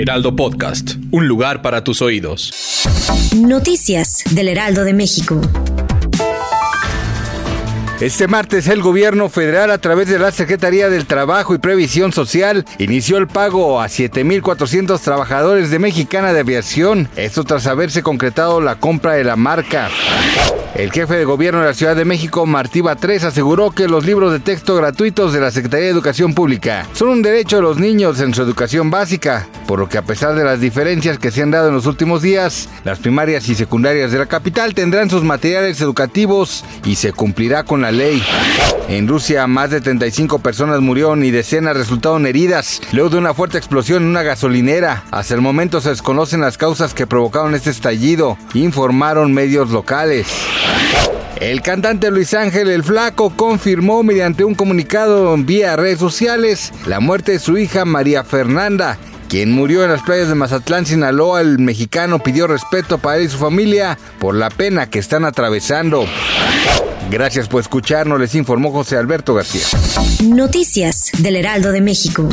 Heraldo Podcast, un lugar para tus oídos. Noticias del Heraldo de México. Este martes el gobierno federal a través de la Secretaría del Trabajo y Previsión Social inició el pago a 7.400 trabajadores de Mexicana de Aviación, esto tras haberse concretado la compra de la marca. El jefe de gobierno de la Ciudad de México, Martí Batres, aseguró que los libros de texto gratuitos de la Secretaría de Educación Pública son un derecho de los niños en su educación básica, por lo que a pesar de las diferencias que se han dado en los últimos días, las primarias y secundarias de la capital tendrán sus materiales educativos y se cumplirá con la ley. En Rusia, más de 35 personas murieron y decenas resultaron heridas luego de una fuerte explosión en una gasolinera. Hasta el momento se desconocen las causas que provocaron este estallido, informaron medios locales. El cantante Luis Ángel el Flaco confirmó mediante un comunicado vía redes sociales la muerte de su hija María Fernanda, quien murió en las playas de Mazatlán, Sinaloa. El mexicano pidió respeto para él y su familia por la pena que están atravesando. Gracias por escucharnos, les informó José Alberto García. Noticias del Heraldo de México.